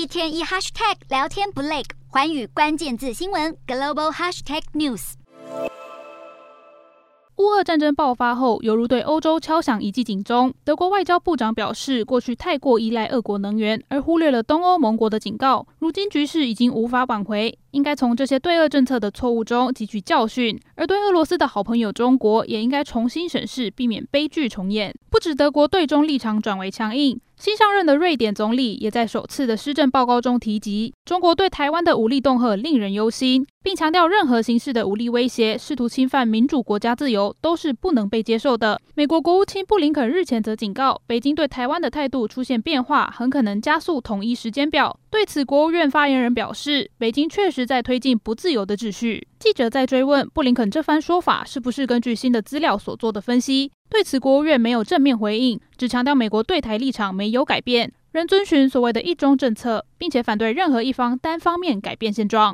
一天一 hashtag 聊天不累，环宇关键字新闻 global hashtag news。乌俄战争爆发后，犹如对欧洲敲响一记警钟。德国外交部长表示，过去太过依赖俄国能源，而忽略了东欧盟国的警告。如今局势已经无法挽回，应该从这些对俄政策的错误中汲取教训。而对俄罗斯的好朋友中国，也应该重新审视，避免悲剧重演。不止德国对中立场转为强硬。新上任的瑞典总理也在首次的施政报告中提及，中国对台湾的武力恫吓令人忧心，并强调任何形式的武力威胁、试图侵犯民主国家自由都是不能被接受的。美国国务卿布林肯日前则警告，北京对台湾的态度出现变化，很可能加速统一时间表。对此，国务院发言人表示，北京确实在推进不自由的秩序。记者在追问布林肯这番说法是不是根据新的资料所做的分析。对此，国务院没有正面回应，只强调美国对台立场没有改变，仍遵循所谓的一中政策，并且反对任何一方单方面改变现状。